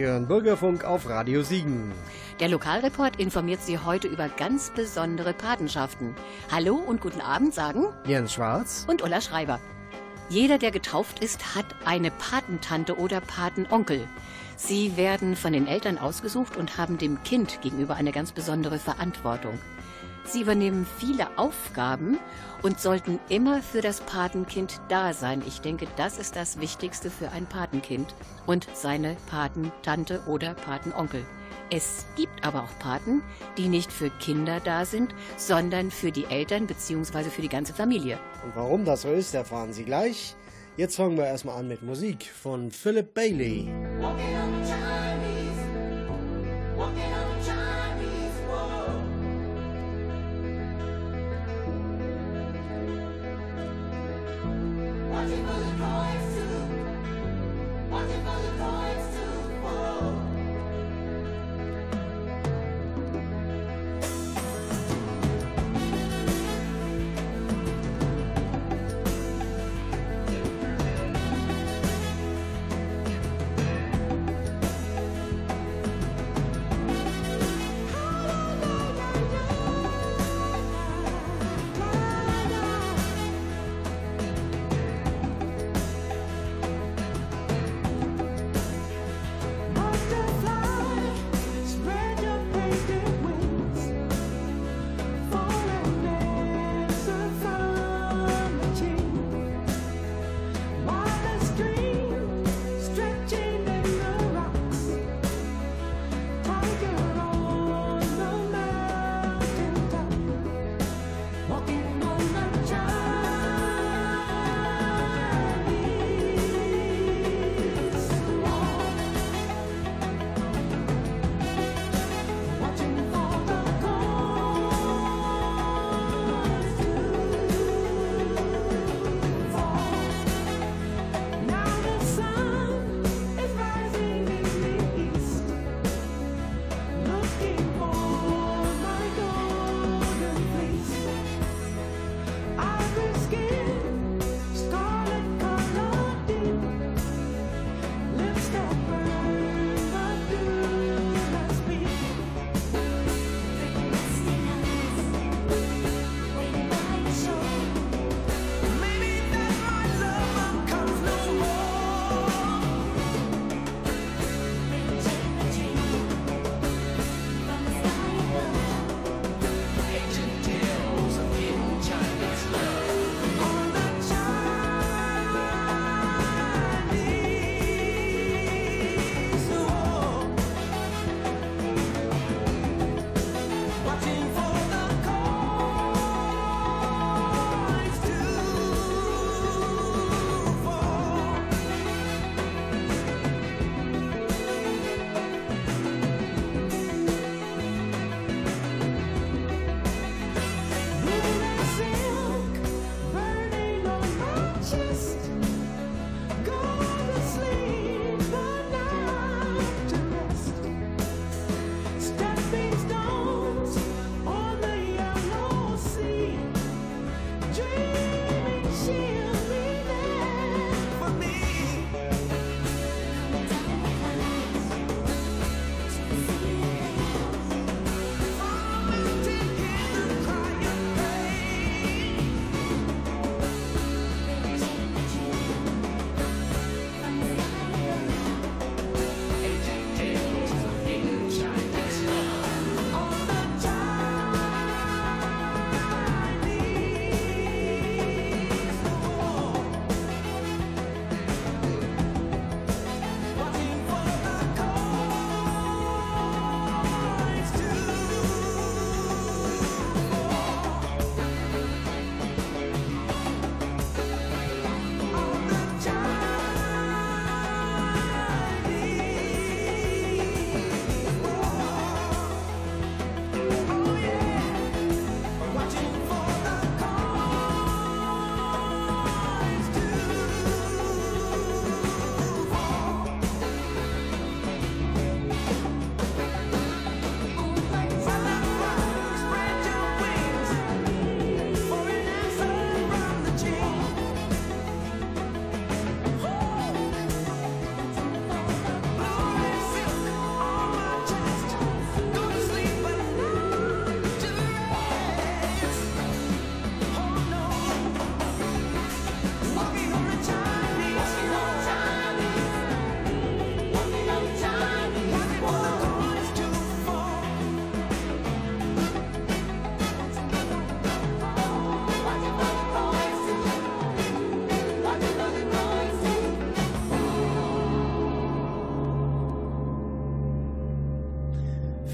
Ihren Bürgerfunk auf Radio Siegen. Der Lokalreport informiert Sie heute über ganz besondere Patenschaften. Hallo und guten Abend sagen Jens Schwarz und Ulla Schreiber. Jeder, der getauft ist, hat eine Patentante oder Patenonkel. Sie werden von den Eltern ausgesucht und haben dem Kind gegenüber eine ganz besondere Verantwortung. Sie übernehmen viele Aufgaben und sollten immer für das Patenkind da sein. Ich denke, das ist das Wichtigste für ein Patenkind und seine Patentante oder Patenonkel. Es gibt aber auch Paten, die nicht für Kinder da sind, sondern für die Eltern bzw. für die ganze Familie. Und warum das so ist, erfahren Sie gleich. Jetzt fangen wir erstmal an mit Musik von Philip Bailey. Walking on the Chinese, walking on the Chinese Watching for the coins to, watching for the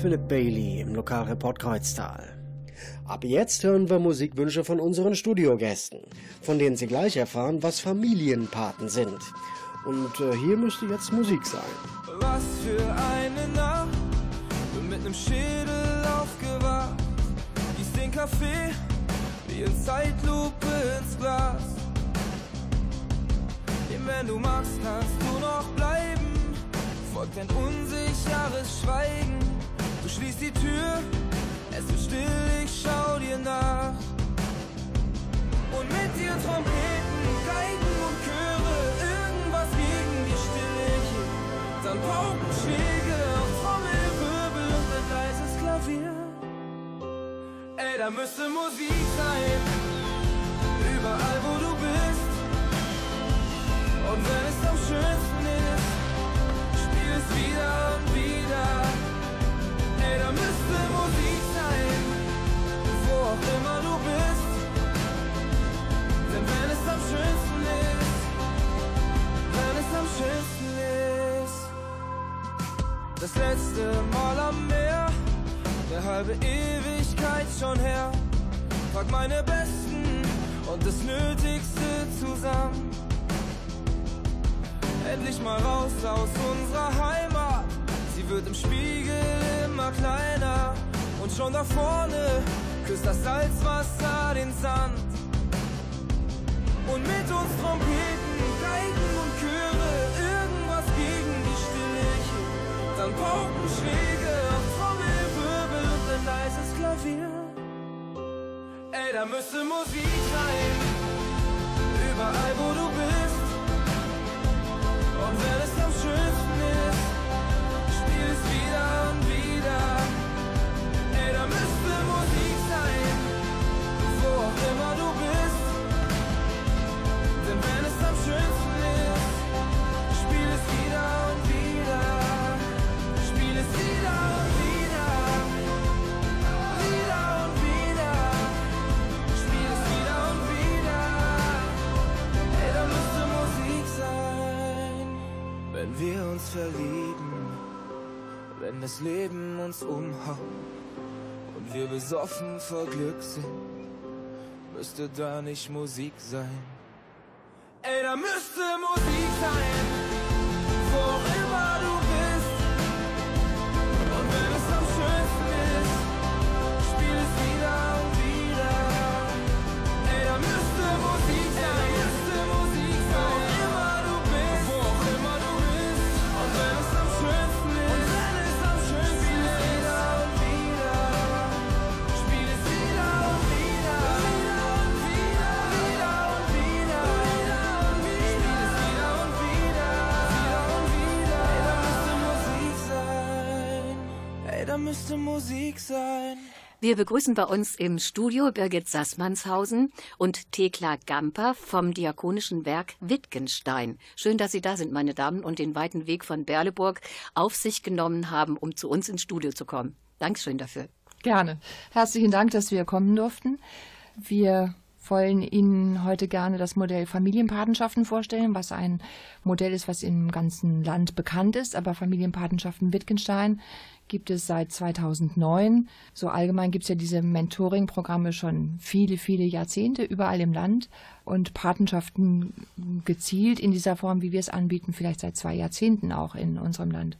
Philip Bailey im Lokalreport Kreuztal. Ab jetzt hören wir Musikwünsche von unseren Studiogästen, von denen Sie gleich erfahren, was Familienpaten sind. Und äh, hier müsste jetzt Musik sein. Was für eine Nacht, bin mit nem Schädel aufgewacht. Gieß den Kaffee wie in Zeitlupe ins Glas. Eben wenn du magst, kannst du noch bleiben. Folgt ein unsicheres Schweigen. Du schließt die Tür es ist still, ich schau dir nach. Und mit dir Trompeten, Geigen und Chöre, irgendwas gegen die Stille hier. Dann Paukenschläge auf Trommelwirbel und ein leises Klavier. Ey, da müsste Musik sein, überall wo du bist. Und wenn es am schönsten ist, spiel es wieder und wieder. Halbe Ewigkeit schon her. Pack meine Besten und das Nötigste zusammen. Endlich mal raus aus unserer Heimat. Sie wird im Spiegel immer kleiner und schon da vorne küsst das Salzwasser den Sand. Und mit uns Trompeten, Geigen und Chöre, irgendwas gegen die Stille. Dann Paukenschläge auf Ey, da müsste Musik sein, überall wo du bist. Und wenn es am schönsten ist, spiel es wieder und wieder. Ey, da müsste Musik wo auch immer du bist. Denn wenn es am schönsten wir uns verlieben. Wenn das Leben uns umhaut und wir besoffen vor Glück sind müsste da nicht Musik sein? Ey, da müsste Musik sein, müsste Musik sein. Wir begrüßen bei uns im Studio Birgit Sassmannshausen und Thekla Gamper vom Diakonischen Werk Wittgenstein. Schön, dass Sie da sind, meine Damen, und den weiten Weg von Berleburg auf sich genommen haben, um zu uns ins Studio zu kommen. Dankeschön dafür. Gerne. Herzlichen Dank, dass wir kommen durften. Wir wollen Ihnen heute gerne das Modell Familienpatenschaften vorstellen, was ein Modell ist, was im ganzen Land bekannt ist. Aber Familienpatenschaften Wittgenstein gibt es seit 2009. So allgemein gibt es ja diese Mentoring-Programme schon viele, viele Jahrzehnte überall im Land und Patenschaften gezielt in dieser Form, wie wir es anbieten, vielleicht seit zwei Jahrzehnten auch in unserem Land.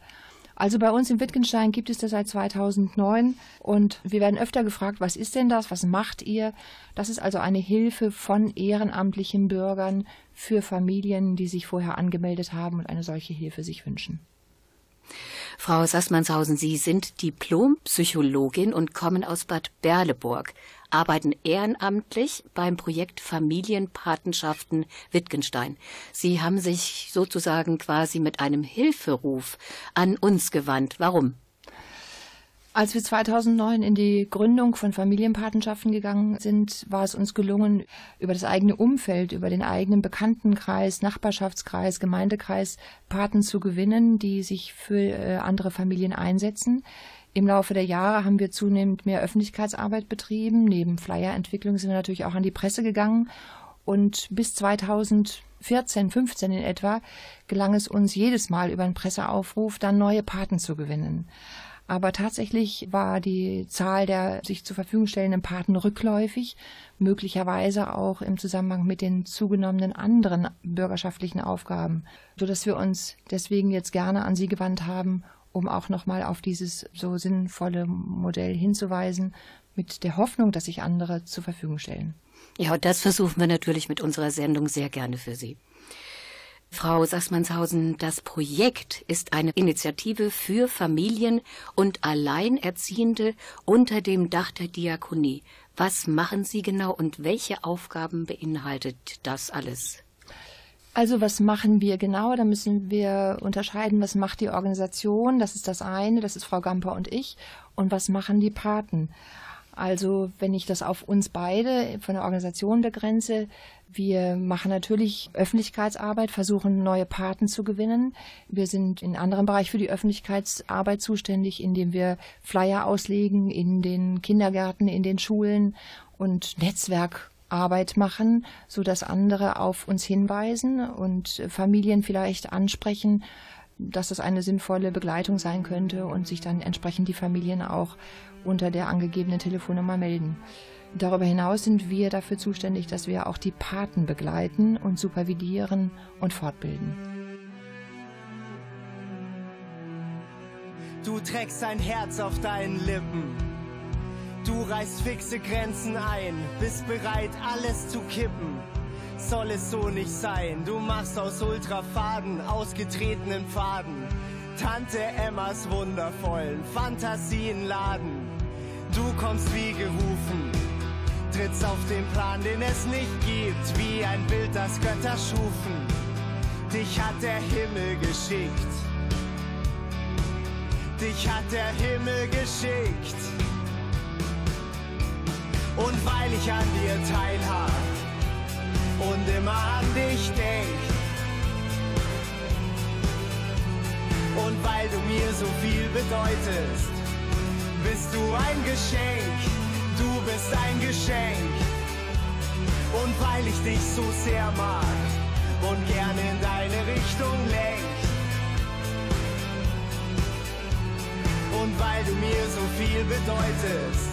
Also bei uns in Wittgenstein gibt es das seit 2009 und wir werden öfter gefragt, was ist denn das? Was macht ihr? Das ist also eine Hilfe von ehrenamtlichen Bürgern für Familien, die sich vorher angemeldet haben und eine solche Hilfe sich wünschen. Frau Sassmannshausen, Sie sind Diplompsychologin und kommen aus Bad Berleburg, arbeiten ehrenamtlich beim Projekt Familienpatenschaften Wittgenstein. Sie haben sich sozusagen quasi mit einem Hilferuf an uns gewandt. Warum? Als wir 2009 in die Gründung von Familienpatenschaften gegangen sind, war es uns gelungen, über das eigene Umfeld, über den eigenen Bekanntenkreis, Nachbarschaftskreis, Gemeindekreis Paten zu gewinnen, die sich für äh, andere Familien einsetzen. Im Laufe der Jahre haben wir zunehmend mehr Öffentlichkeitsarbeit betrieben. Neben Flyerentwicklung sind wir natürlich auch an die Presse gegangen. Und bis 2014, 15 in etwa, gelang es uns jedes Mal über einen Presseaufruf dann neue Paten zu gewinnen. Aber tatsächlich war die Zahl der sich zur Verfügung stellenden Paten rückläufig, möglicherweise auch im Zusammenhang mit den zugenommenen anderen bürgerschaftlichen Aufgaben, sodass wir uns deswegen jetzt gerne an Sie gewandt haben, um auch nochmal auf dieses so sinnvolle Modell hinzuweisen, mit der Hoffnung, dass sich andere zur Verfügung stellen. Ja, das versuchen wir natürlich mit unserer Sendung sehr gerne für Sie. Frau Sassmannshausen, das Projekt ist eine Initiative für Familien und Alleinerziehende unter dem Dach der Diakonie. Was machen Sie genau und welche Aufgaben beinhaltet das alles? Also was machen wir genau? Da müssen wir unterscheiden, was macht die Organisation, das ist das eine, das ist Frau Gamper und ich, und was machen die Paten. Also wenn ich das auf uns beide von der Organisation begrenze, wir machen natürlich Öffentlichkeitsarbeit, versuchen neue Paten zu gewinnen. Wir sind in anderen Bereich für die Öffentlichkeitsarbeit zuständig, indem wir Flyer auslegen in den Kindergärten, in den Schulen und Netzwerkarbeit machen, so dass andere auf uns hinweisen und Familien vielleicht ansprechen, dass das eine sinnvolle Begleitung sein könnte und sich dann entsprechend die Familien auch unter der angegebenen Telefonnummer melden. Darüber hinaus sind wir dafür zuständig, dass wir auch die Paten begleiten und supervidieren und fortbilden. Du trägst ein Herz auf deinen Lippen. Du reißt fixe Grenzen ein, bist bereit, alles zu kippen. Soll es so nicht sein, du machst aus Ultrafaden ausgetretenen Pfaden. Tante Emmas wundervollen Fantasien laden. Du kommst wie gerufen, trittst auf den Plan, den es nicht gibt, wie ein Bild, das Götter schufen. Dich hat der Himmel geschickt. Dich hat der Himmel geschickt. Und weil ich an dir teilhab und immer an dich denk. Und weil du mir so viel bedeutest, bist du ein Geschenk, du bist ein Geschenk. Und weil ich dich so sehr mag und gerne in deine Richtung lenk. Und weil du mir so viel bedeutest,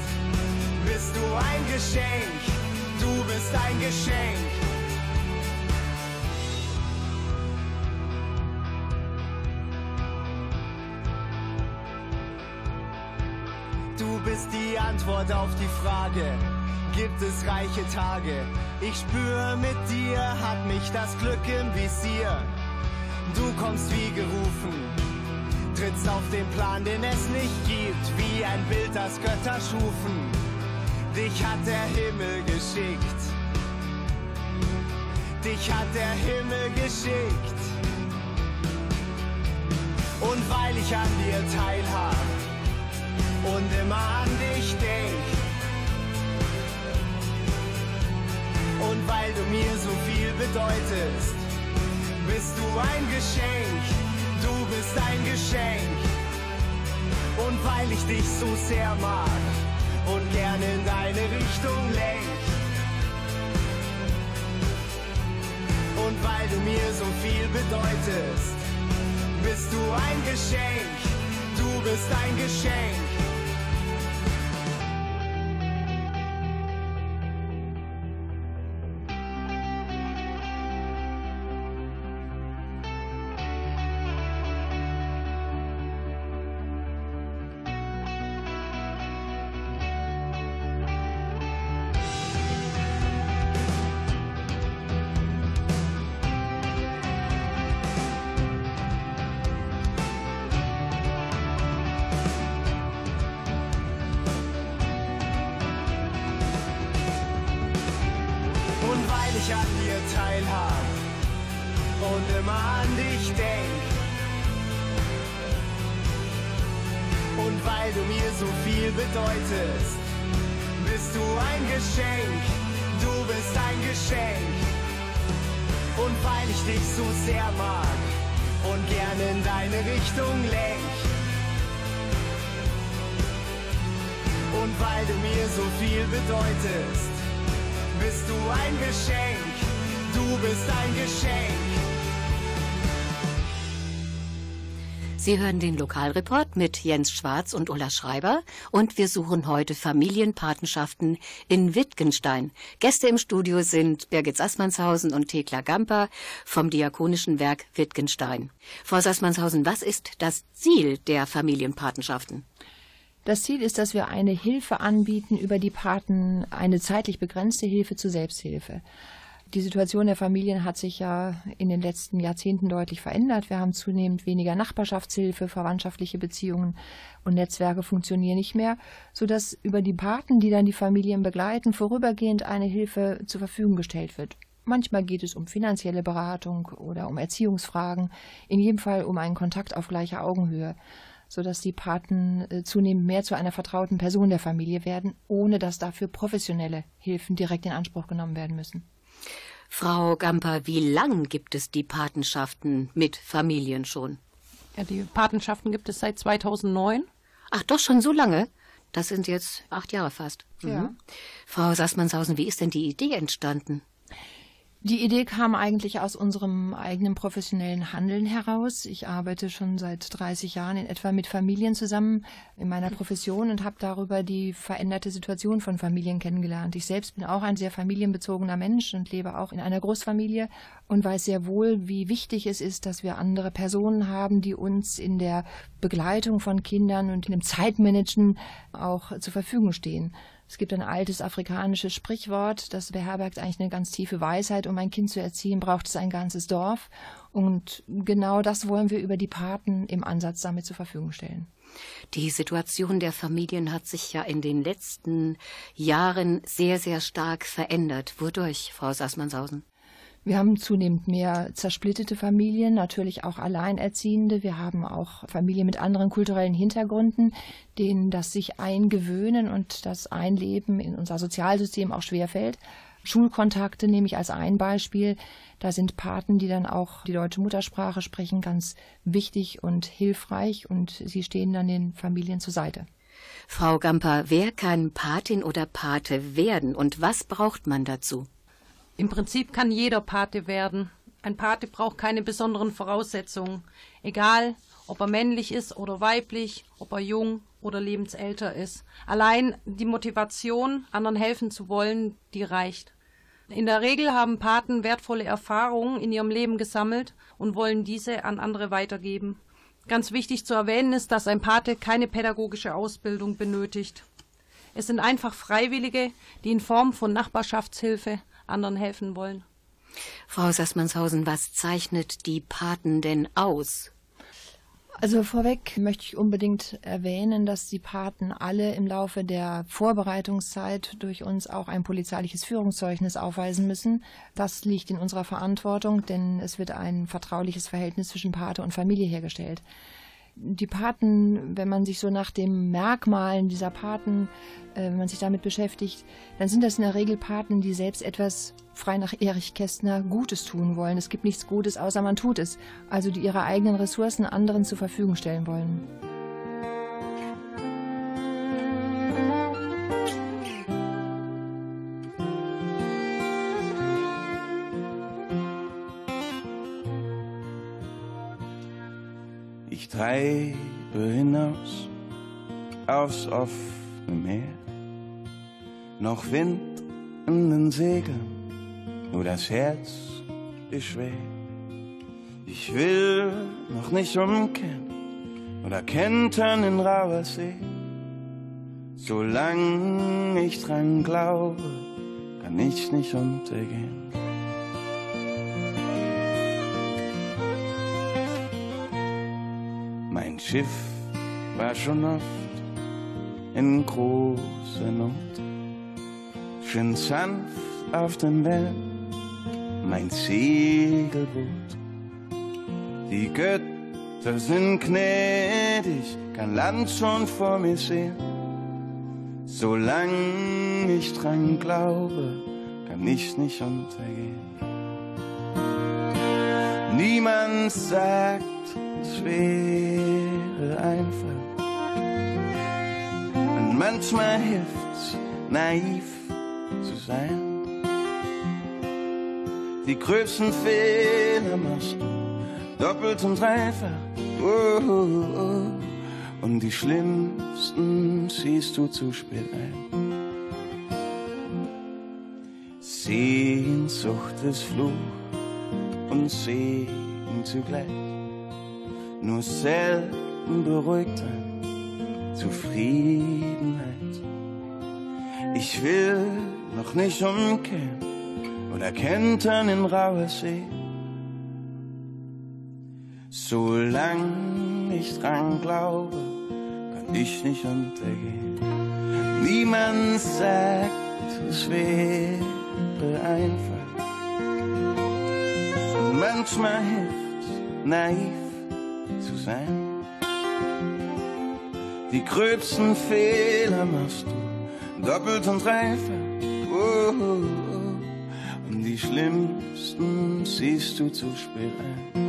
bist du ein Geschenk, du bist ein Geschenk. Du bist die Antwort auf die Frage, gibt es reiche Tage? Ich spüre mit dir, hat mich das Glück im Visier. Du kommst wie gerufen, trittst auf den Plan, den es nicht gibt, wie ein Bild, das Götter schufen. Dich hat der Himmel geschickt. Dich hat der Himmel geschickt. Und weil ich an dir teilhab, und immer an dich denk. Und weil du mir so viel bedeutest, bist du ein Geschenk, du bist ein Geschenk. Und weil ich dich so sehr mag und gerne in deine Richtung lenk. Und weil du mir so viel bedeutest, bist du ein Geschenk, du bist ein Geschenk. Immer an dich denk. Und weil du mir so viel bedeutest, bist du ein Geschenk, du bist ein Geschenk. Und weil ich dich so sehr mag und gerne in deine Richtung lenk. Und weil du mir so viel bedeutest, bist du ein Geschenk, du bist ein Geschenk. Sie hören den Lokalreport mit Jens Schwarz und Ulla Schreiber und wir suchen heute Familienpatenschaften in Wittgenstein. Gäste im Studio sind Birgit Sassmannshausen und Thekla Gamper vom Diakonischen Werk Wittgenstein. Frau Sassmannshausen, was ist das Ziel der Familienpatenschaften? Das Ziel ist, dass wir eine Hilfe anbieten über die Paten, eine zeitlich begrenzte Hilfe zur Selbsthilfe. Die Situation der Familien hat sich ja in den letzten Jahrzehnten deutlich verändert. Wir haben zunehmend weniger Nachbarschaftshilfe, verwandtschaftliche Beziehungen und Netzwerke funktionieren nicht mehr, sodass über die Paten, die dann die Familien begleiten, vorübergehend eine Hilfe zur Verfügung gestellt wird. Manchmal geht es um finanzielle Beratung oder um Erziehungsfragen, in jedem Fall um einen Kontakt auf gleicher Augenhöhe, sodass die Paten äh, zunehmend mehr zu einer vertrauten Person der Familie werden, ohne dass dafür professionelle Hilfen direkt in Anspruch genommen werden müssen. Frau Gamper, wie lang gibt es die Patenschaften mit Familien schon? Ja, die Patenschaften gibt es seit 2009. Ach, doch schon so lange? Das sind jetzt acht Jahre fast. Ja. Mhm. Frau Sassmannshausen, wie ist denn die Idee entstanden? Die Idee kam eigentlich aus unserem eigenen professionellen Handeln heraus. Ich arbeite schon seit 30 Jahren in etwa mit Familien zusammen in meiner Profession und habe darüber die veränderte Situation von Familien kennengelernt. Ich selbst bin auch ein sehr familienbezogener Mensch und lebe auch in einer Großfamilie und weiß sehr wohl, wie wichtig es ist, dass wir andere Personen haben, die uns in der Begleitung von Kindern und in dem Zeitmanagen auch zur Verfügung stehen. Es gibt ein altes afrikanisches Sprichwort, das beherbergt eigentlich eine ganz tiefe Weisheit. Um ein Kind zu erziehen, braucht es ein ganzes Dorf. Und genau das wollen wir über die Paten im Ansatz damit zur Verfügung stellen. Die Situation der Familien hat sich ja in den letzten Jahren sehr, sehr stark verändert. Wodurch, Frau Sassmannshausen? Wir haben zunehmend mehr zersplittete Familien, natürlich auch Alleinerziehende. Wir haben auch Familien mit anderen kulturellen Hintergründen, denen das sich eingewöhnen und das Einleben in unser Sozialsystem auch schwerfällt. Schulkontakte nehme ich als ein Beispiel. Da sind Paten, die dann auch die deutsche Muttersprache sprechen, ganz wichtig und hilfreich und sie stehen dann den Familien zur Seite. Frau Gamper, wer kann Patin oder Pate werden und was braucht man dazu? Im Prinzip kann jeder Pate werden. Ein Pate braucht keine besonderen Voraussetzungen. Egal, ob er männlich ist oder weiblich, ob er jung oder lebensälter ist. Allein die Motivation, anderen helfen zu wollen, die reicht. In der Regel haben Paten wertvolle Erfahrungen in ihrem Leben gesammelt und wollen diese an andere weitergeben. Ganz wichtig zu erwähnen ist, dass ein Pate keine pädagogische Ausbildung benötigt. Es sind einfach Freiwillige, die in Form von Nachbarschaftshilfe anderen helfen wollen. Frau Sassmannshausen, was zeichnet die Paten denn aus? Also vorweg möchte ich unbedingt erwähnen, dass die Paten alle im Laufe der Vorbereitungszeit durch uns auch ein polizeiliches Führungszeugnis aufweisen müssen. Das liegt in unserer Verantwortung, denn es wird ein vertrauliches Verhältnis zwischen Pate und Familie hergestellt die Paten, wenn man sich so nach den Merkmalen dieser Paten, äh, wenn man sich damit beschäftigt, dann sind das in der Regel Paten, die selbst etwas frei nach Erich Kästner Gutes tun wollen. Es gibt nichts Gutes, außer man tut es. Also die ihre eigenen Ressourcen anderen zur Verfügung stellen wollen. Treibe hinaus aufs offene Meer. Noch Wind in den Segeln, nur das Herz ist schwer. Ich will noch nicht umkehren oder kentern in rauer See. Solange ich dran glaube, kann ich nicht untergehen. Mein Schiff war schon oft in großer Not, schön sanft auf den Wellen, mein Segelboot. Die Götter sind gnädig, kann Land schon vor mir sehen. Solange ich dran glaube, kann ich nicht untergehen. Niemand sagt, es wäre einfach. Und manchmal hilft's, naiv zu sein. Die größten Fehler machst du doppelt und dreifach. Oh, oh, oh. Und die schlimmsten siehst du zu spät ein. Sehnsucht ist Fluch und Segen zugleich. Nur selten beruhigt ein Zufriedenheit. Ich will noch nicht umkehren oder kentern in rauer See. Solange ich dran glaube, kann ich nicht untergehen. Niemand sagt, es wäre einfach. Und manchmal hilft naiv zu sein. Die gröbsten Fehler machst du doppelt und dreifach. Oh, oh, oh. Und die schlimmsten siehst du zu spät ein.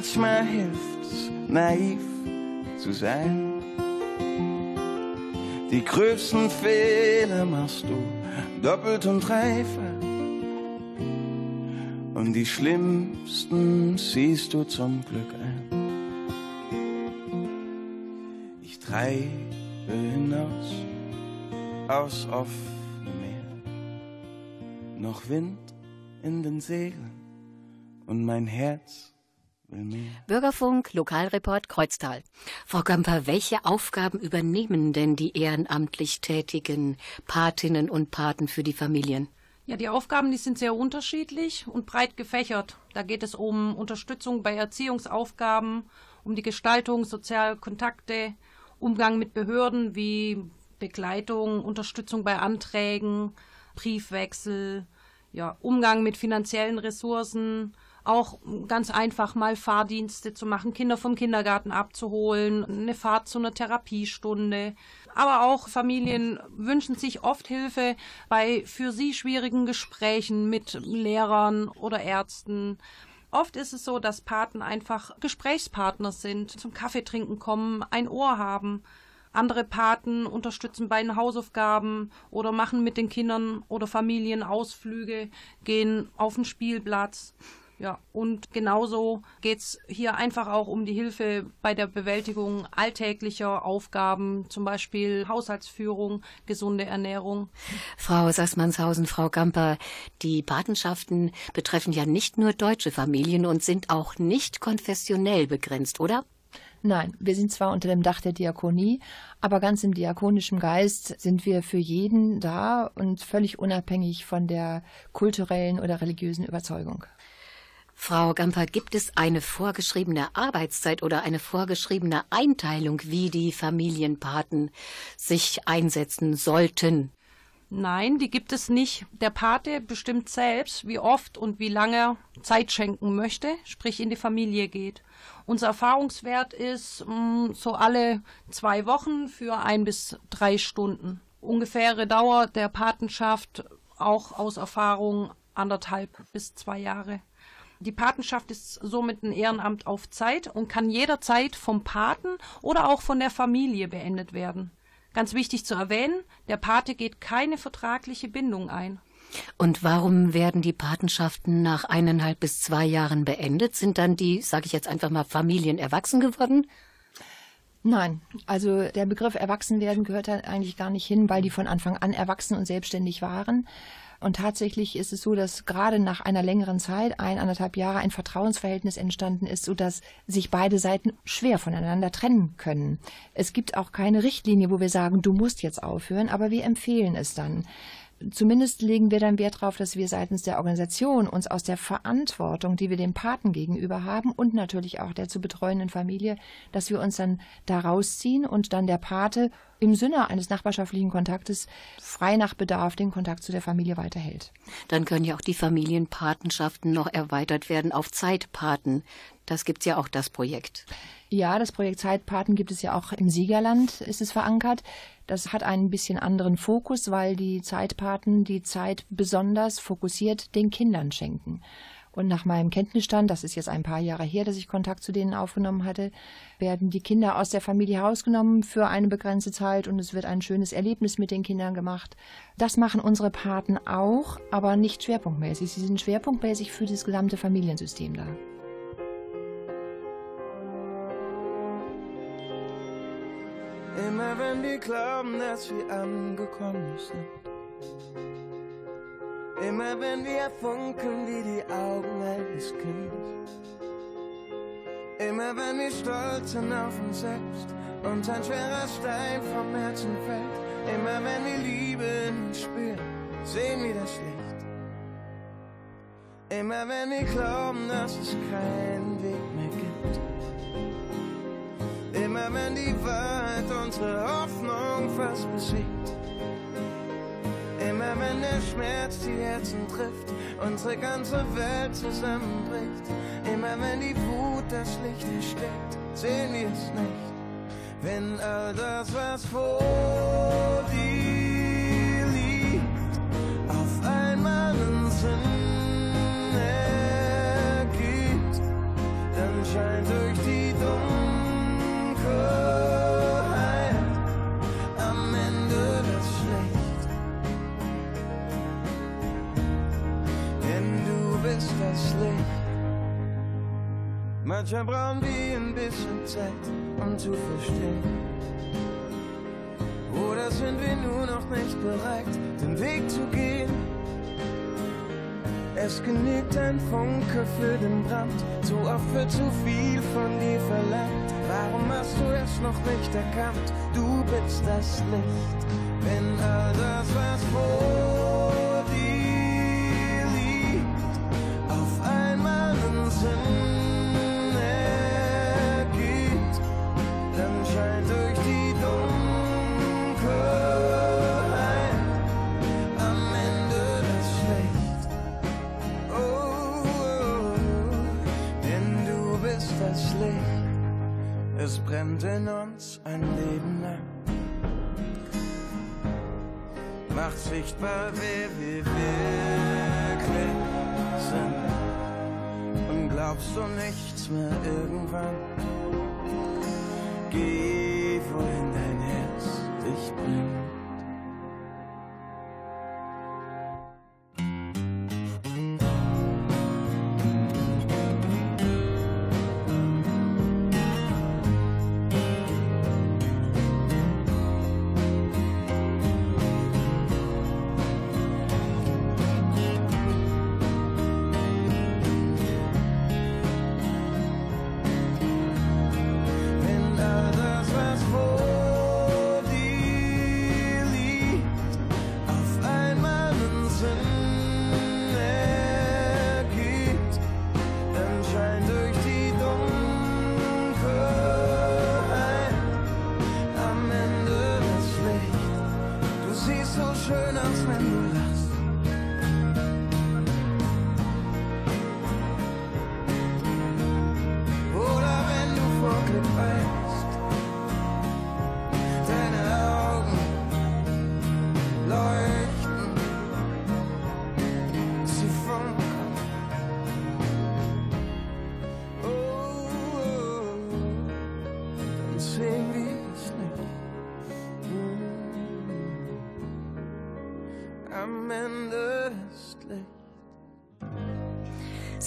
Manchmal hilft's, naiv zu sein. Die größten Fehler machst du doppelt und dreifach. Und die schlimmsten siehst du zum Glück ein. Ich treibe hinaus aus offenem Meer. Noch Wind in den Segeln und mein Herz. Bürgerfunk, Lokalreport Kreuztal. Frau Gamper, welche Aufgaben übernehmen denn die ehrenamtlich tätigen Patinnen und Paten für die Familien? Ja, die Aufgaben, die sind sehr unterschiedlich und breit gefächert. Da geht es um Unterstützung bei Erziehungsaufgaben, um die Gestaltung sozialer Kontakte, Umgang mit Behörden wie Begleitung, Unterstützung bei Anträgen, Briefwechsel, ja, Umgang mit finanziellen Ressourcen, auch ganz einfach mal Fahrdienste zu machen, Kinder vom Kindergarten abzuholen, eine Fahrt zu einer Therapiestunde. Aber auch Familien wünschen sich oft Hilfe bei für sie schwierigen Gesprächen mit Lehrern oder Ärzten. Oft ist es so, dass Paten einfach Gesprächspartner sind, zum Kaffee trinken kommen, ein Ohr haben. Andere Paten unterstützen bei den Hausaufgaben oder machen mit den Kindern oder Familien Ausflüge, gehen auf den Spielplatz. Ja, und genauso geht's hier einfach auch um die Hilfe bei der Bewältigung alltäglicher Aufgaben, zum Beispiel Haushaltsführung, gesunde Ernährung. Frau Sassmannshausen, Frau Gamper, die Patenschaften betreffen ja nicht nur deutsche Familien und sind auch nicht konfessionell begrenzt, oder? Nein, wir sind zwar unter dem Dach der Diakonie, aber ganz im diakonischen Geist sind wir für jeden da und völlig unabhängig von der kulturellen oder religiösen Überzeugung. Frau Gamper, gibt es eine vorgeschriebene Arbeitszeit oder eine vorgeschriebene Einteilung, wie die Familienpaten sich einsetzen sollten? Nein, die gibt es nicht. Der Pate bestimmt selbst, wie oft und wie lange Zeit schenken möchte, sprich in die Familie geht. Unser Erfahrungswert ist mh, so alle zwei Wochen für ein bis drei Stunden. Ungefähre Dauer der Patenschaft auch aus Erfahrung anderthalb bis zwei Jahre. Die Patenschaft ist somit ein Ehrenamt auf Zeit und kann jederzeit vom Paten oder auch von der Familie beendet werden. Ganz wichtig zu erwähnen, der Pate geht keine vertragliche Bindung ein. Und warum werden die Patenschaften nach eineinhalb bis zwei Jahren beendet? Sind dann die, sage ich jetzt einfach mal, Familien erwachsen geworden? Nein, also der Begriff Erwachsenwerden gehört da eigentlich gar nicht hin, weil die von Anfang an erwachsen und selbstständig waren. Und tatsächlich ist es so, dass gerade nach einer längeren Zeit, ein, anderthalb Jahre, ein Vertrauensverhältnis entstanden ist, sodass sich beide Seiten schwer voneinander trennen können. Es gibt auch keine Richtlinie, wo wir sagen, du musst jetzt aufhören, aber wir empfehlen es dann. Zumindest legen wir dann Wert darauf, dass wir seitens der Organisation uns aus der Verantwortung, die wir dem Paten gegenüber haben und natürlich auch der zu betreuenden Familie, dass wir uns dann da rausziehen und dann der Pate im Sinne eines nachbarschaftlichen Kontaktes frei nach Bedarf den Kontakt zu der Familie weiterhält. Dann können ja auch die Familienpatenschaften noch erweitert werden auf Zeitpaten. Das gibt's ja auch das Projekt. Ja, das Projekt Zeitpaten gibt es ja auch im Siegerland, ist es verankert. Das hat einen bisschen anderen Fokus, weil die Zeitpaten die Zeit besonders fokussiert den Kindern schenken. Und nach meinem Kenntnisstand, das ist jetzt ein paar Jahre her, dass ich Kontakt zu denen aufgenommen hatte, werden die Kinder aus der Familie herausgenommen für eine begrenzte Zeit und es wird ein schönes Erlebnis mit den Kindern gemacht. Das machen unsere Paten auch, aber nicht schwerpunktmäßig. Sie sind schwerpunktmäßig für das gesamte Familiensystem da. Immer wenn wir glauben, dass wir angekommen sind Immer wenn wir funkeln wie die Augen eines Kindes. Immer wenn wir stolz sind auf uns selbst und ein schwerer Stein vom Herzen fällt. Immer wenn wir Liebe in spüren, sehen wir das Licht. Immer wenn wir glauben, dass es keinen Weg mehr gibt. Immer wenn die Wahrheit unsere Hoffnung fast besiegt. Immer wenn der Schmerz die Herzen trifft, unsere ganze Welt zusammenbricht. Immer wenn die Wut das Licht ersteckt, sehen wir es nicht. Wenn all das, was vor dir liegt, auf einmal einen Sinn Manchmal brauchen wir ein bisschen Zeit, um zu verstehen. Oder sind wir nur noch nicht bereit, den Weg zu gehen? Es genügt ein Funke für den Brand, zu oft wird zu viel von dir verlangt. Warum hast du es noch nicht erkannt? Du bist das Licht, wenn all das, was vor Sichtbar, wer wir wirklich sind glaubst du nichts mehr irgendwann.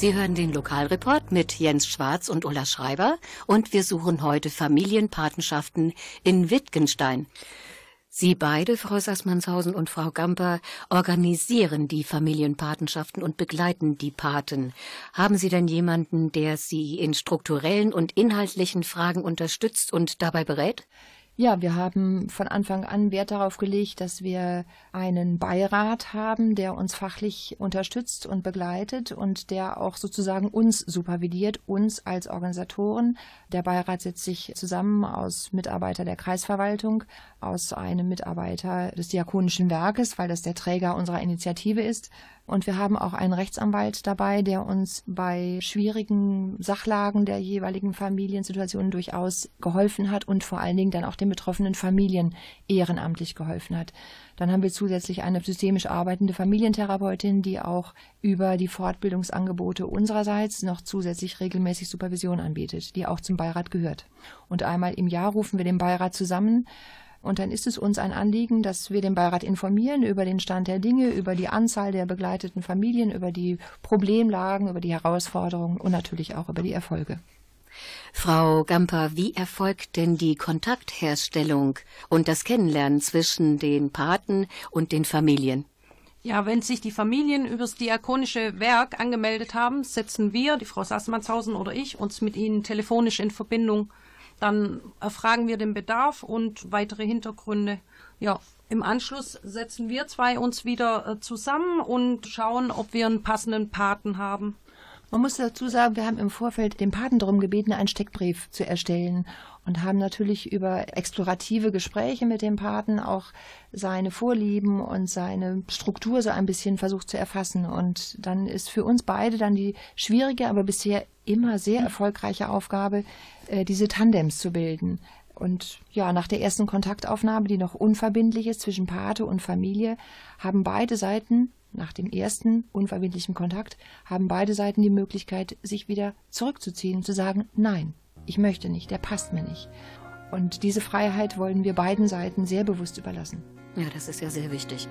Sie hören den Lokalreport mit Jens Schwarz und Ulla Schreiber und wir suchen heute Familienpatenschaften in Wittgenstein. Sie beide, Frau Sassmannshausen und Frau Gamper, organisieren die Familienpatenschaften und begleiten die Paten. Haben Sie denn jemanden, der Sie in strukturellen und inhaltlichen Fragen unterstützt und dabei berät? Ja, wir haben von Anfang an Wert darauf gelegt, dass wir einen Beirat haben, der uns fachlich unterstützt und begleitet und der auch sozusagen uns supervidiert, uns als Organisatoren. Der Beirat setzt sich zusammen aus Mitarbeiter der Kreisverwaltung, aus einem Mitarbeiter des Diakonischen Werkes, weil das der Träger unserer Initiative ist, und wir haben auch einen Rechtsanwalt dabei, der uns bei schwierigen Sachlagen der jeweiligen Familiensituationen durchaus geholfen hat und vor allen Dingen dann auch den betroffenen Familien ehrenamtlich geholfen hat. Dann haben wir zusätzlich eine systemisch arbeitende Familientherapeutin, die auch über die Fortbildungsangebote unsererseits noch zusätzlich regelmäßig Supervision anbietet, die auch zum Beirat gehört. Und einmal im Jahr rufen wir den Beirat zusammen, und dann ist es uns ein Anliegen, dass wir den Beirat informieren über den Stand der Dinge, über die Anzahl der begleiteten Familien, über die Problemlagen, über die Herausforderungen und natürlich auch über die Erfolge. Frau Gamper, wie erfolgt denn die Kontaktherstellung und das Kennenlernen zwischen den Paten und den Familien? Ja, wenn sich die Familien übers diakonische Werk angemeldet haben, setzen wir, die Frau Sassmannshausen oder ich, uns mit ihnen telefonisch in Verbindung. Dann erfragen wir den Bedarf und weitere Hintergründe. Ja, im Anschluss setzen wir zwei uns wieder äh, zusammen und schauen, ob wir einen passenden Paten haben. Man muss dazu sagen, wir haben im Vorfeld den Paten darum gebeten, einen Steckbrief zu erstellen und haben natürlich über explorative Gespräche mit dem Paten auch seine Vorlieben und seine Struktur so ein bisschen versucht zu erfassen. Und dann ist für uns beide dann die schwierige, aber bisher immer sehr erfolgreiche Aufgabe, äh, diese Tandems zu bilden. Und ja, nach der ersten Kontaktaufnahme, die noch unverbindlich ist zwischen Pate und Familie, haben beide Seiten, nach dem ersten unverbindlichen Kontakt, haben beide Seiten die Möglichkeit, sich wieder zurückzuziehen und zu sagen, nein, ich möchte nicht, der passt mir nicht. Und diese Freiheit wollen wir beiden Seiten sehr bewusst überlassen. Ja, das ist ja sehr wichtig.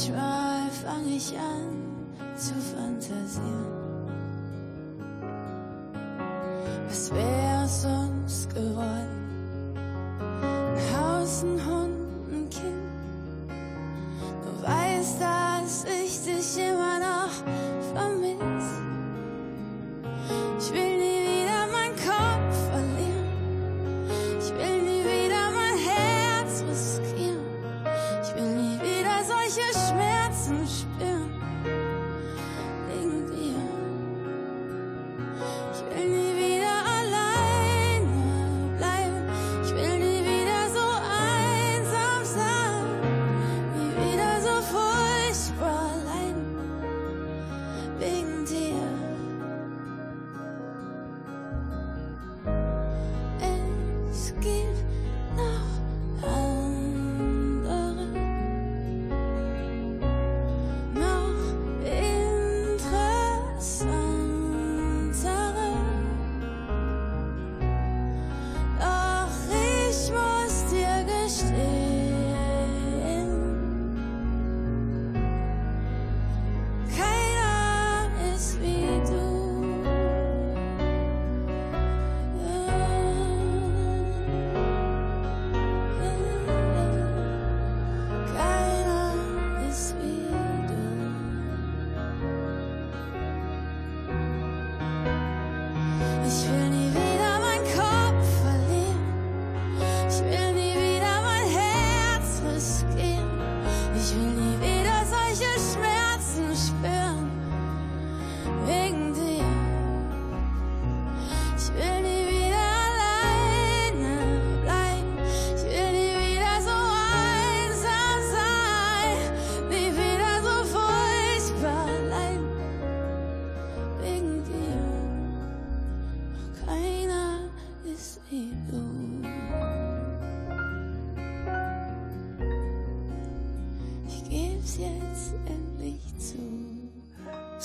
Manchmal fange ich an zu fantasieren. Was wäre uns geworden? 是。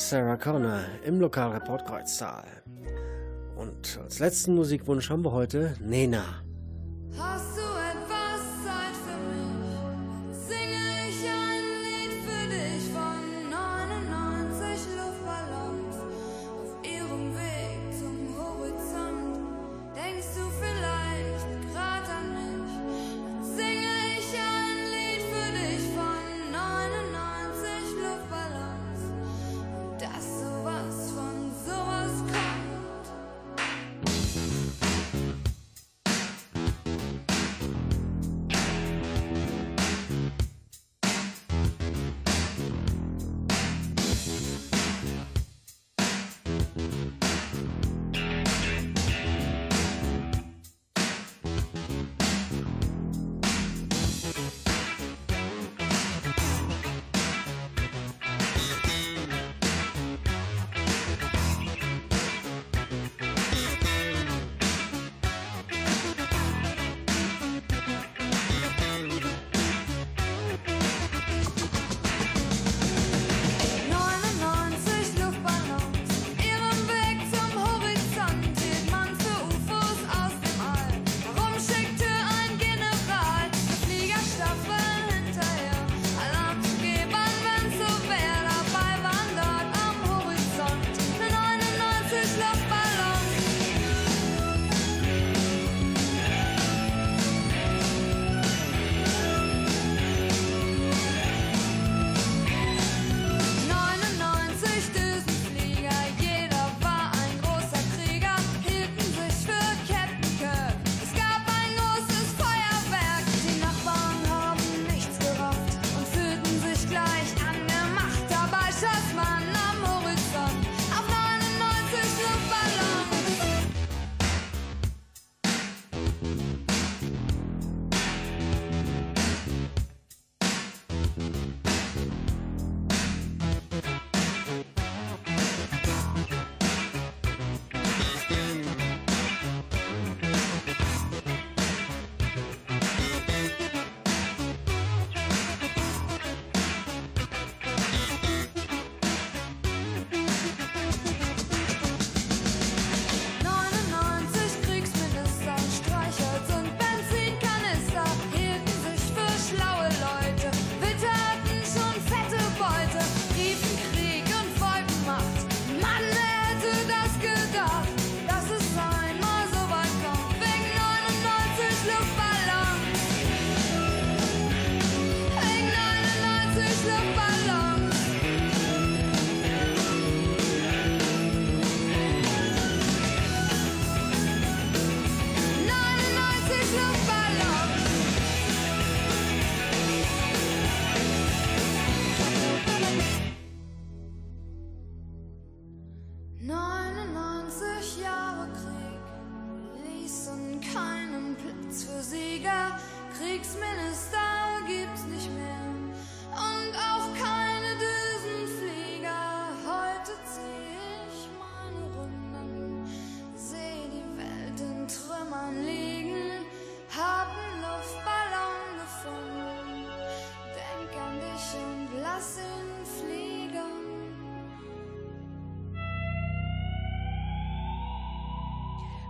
Sarah Connor im Lokalreport Kreuztal. Und als letzten Musikwunsch haben wir heute Nena.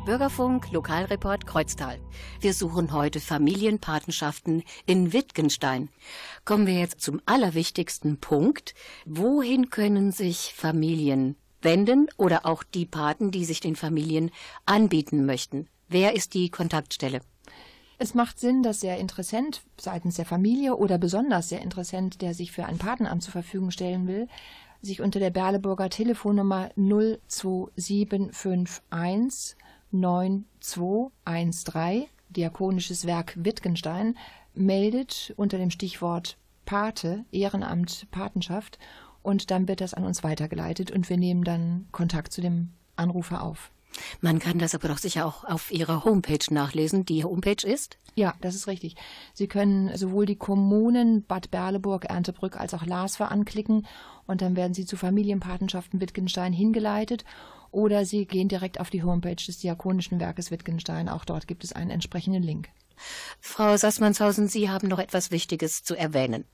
Bürgerfunk, Lokalreport Kreuztal. Wir suchen heute Familienpatenschaften in Wittgenstein. Kommen wir jetzt zum allerwichtigsten Punkt. Wohin können sich Familien wenden oder auch die Paten, die sich den Familien anbieten möchten? Wer ist die Kontaktstelle? Es macht Sinn, dass der Interessent seitens der Familie oder besonders der Interessent, der sich für ein Patenamt zur Verfügung stellen will, sich unter der Berleburger Telefonnummer 02751 9213 Diakonisches Werk Wittgenstein meldet unter dem Stichwort Pate, Ehrenamt, Patenschaft und dann wird das an uns weitergeleitet und wir nehmen dann Kontakt zu dem Anrufer auf. Man kann das aber doch sicher auch auf Ihrer Homepage nachlesen. Die Homepage ist? Ja, das ist richtig. Sie können sowohl die Kommunen Bad Berleburg, Erntebrück als auch Lasver anklicken und dann werden Sie zu Familienpatenschaften Wittgenstein hingeleitet oder Sie gehen direkt auf die Homepage des Diakonischen Werkes Wittgenstein. Auch dort gibt es einen entsprechenden Link. Frau Sassmannshausen, Sie haben noch etwas Wichtiges zu erwähnen.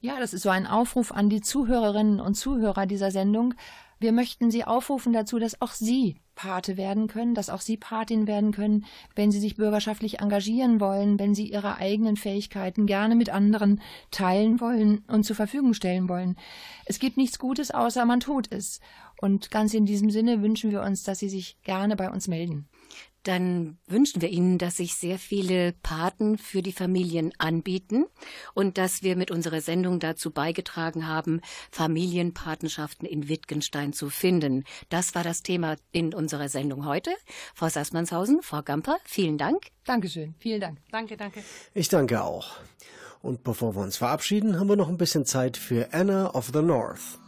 Ja, das ist so ein Aufruf an die Zuhörerinnen und Zuhörer dieser Sendung. Wir möchten Sie aufrufen dazu, dass auch Sie Pate werden können, dass auch Sie Patin werden können, wenn Sie sich bürgerschaftlich engagieren wollen, wenn Sie Ihre eigenen Fähigkeiten gerne mit anderen teilen wollen und zur Verfügung stellen wollen. Es gibt nichts Gutes, außer man tut es. Und ganz in diesem Sinne wünschen wir uns, dass Sie sich gerne bei uns melden dann wünschen wir Ihnen, dass sich sehr viele Paten für die Familien anbieten und dass wir mit unserer Sendung dazu beigetragen haben, Familienpatenschaften in Wittgenstein zu finden. Das war das Thema in unserer Sendung heute. Frau Sassmannshausen, Frau Gamper, vielen Dank. Dankeschön, vielen Dank. Danke, danke. Ich danke auch. Und bevor wir uns verabschieden, haben wir noch ein bisschen Zeit für Anna of the North.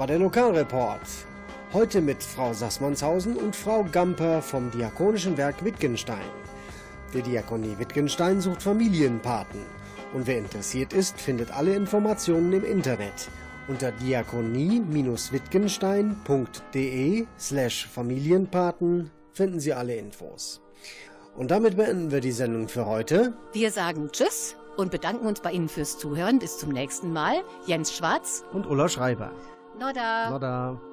War der Lokalreport. Heute mit Frau Sassmannshausen und Frau Gamper vom Diakonischen Werk Wittgenstein. Die Diakonie Wittgenstein sucht Familienpaten. Und wer interessiert ist, findet alle Informationen im Internet unter diakonie-wittgenstein.de slash Familienpaten finden Sie alle Infos. Und damit beenden wir die Sendung für heute. Wir sagen Tschüss und bedanken uns bei Ihnen fürs Zuhören. Bis zum nächsten Mal. Jens Schwarz und Ulla Schreiber. Nodda. Nodda.